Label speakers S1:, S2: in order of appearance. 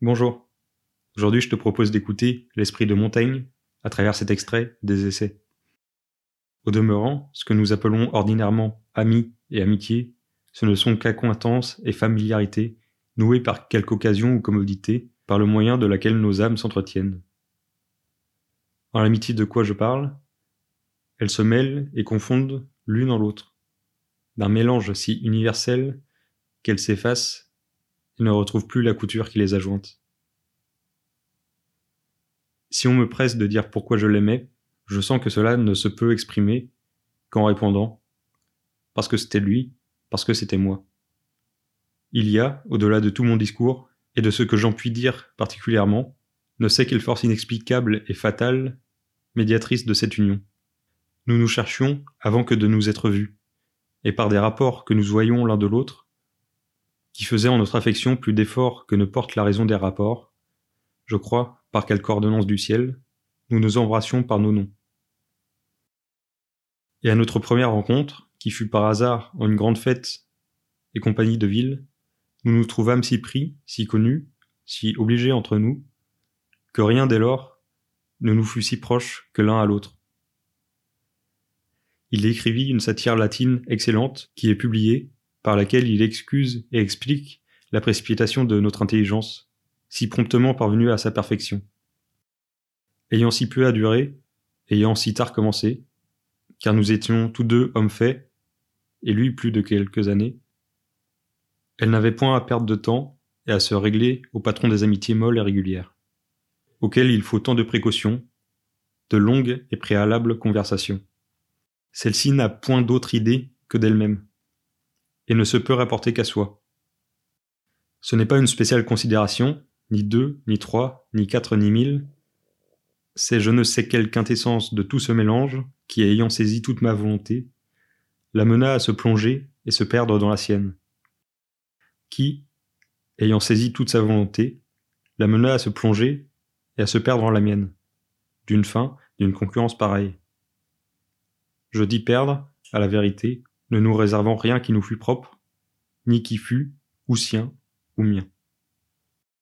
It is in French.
S1: Bonjour. Aujourd'hui, je te propose d'écouter l'esprit de Montaigne à travers cet extrait des essais. Au demeurant, ce que nous appelons ordinairement amis et amitié, ce ne sont qu'accointances et familiarité nouées par quelque occasion ou commodité, par le moyen de laquelle nos âmes s'entretiennent. En l'amitié de quoi je parle Elles se mêlent et confondent l'une en l'autre, d'un mélange si universel qu'elles s'effacent ne retrouvent plus la couture qui les a jointes. Si on me presse de dire pourquoi je l'aimais, je sens que cela ne se peut exprimer qu'en répondant parce que c'était lui, parce que c'était moi. Il y a, au-delà de tout mon discours, et de ce que j'en puis dire particulièrement, ne sait quelle force inexplicable et fatale, médiatrice de cette union. Nous nous cherchions avant que de nous être vus, et par des rapports que nous voyions l'un de l'autre, qui faisaient en notre affection plus d'efforts que ne porte la raison des rapports, je crois, par quelque ordonnance du ciel, nous nous embrassions par nos noms. Et à notre première rencontre, qui fut par hasard en une grande fête et compagnie de ville, nous nous trouvâmes si pris, si connus, si obligés entre nous, que rien dès lors ne nous fut si proche que l'un à l'autre. Il écrivit une satire latine excellente qui est publiée, par laquelle il excuse et explique la précipitation de notre intelligence, si promptement parvenue à sa perfection. Ayant si peu à durer, ayant si tard commencé, car nous étions tous deux hommes faits, et lui plus de quelques années. Elle n'avait point à perdre de temps et à se régler au patron des amitiés molles et régulières, auxquelles il faut tant de précautions, de longues et préalables conversations. Celle-ci n'a point d'autre idée que d'elle-même, et ne se peut rapporter qu'à soi. Ce n'est pas une spéciale considération, ni deux, ni trois, ni quatre, ni mille, c'est je ne sais quelle quintessence de tout ce mélange qui, ayant saisi toute ma volonté, l'amena à se plonger et se perdre dans la sienne. Qui, ayant saisi toute sa volonté, l'amena à se plonger et à se perdre dans la mienne, d'une fin, d'une concurrence pareille. Je dis perdre, à la vérité, ne nous réservant rien qui nous fût propre, ni qui fût, ou sien, ou mien.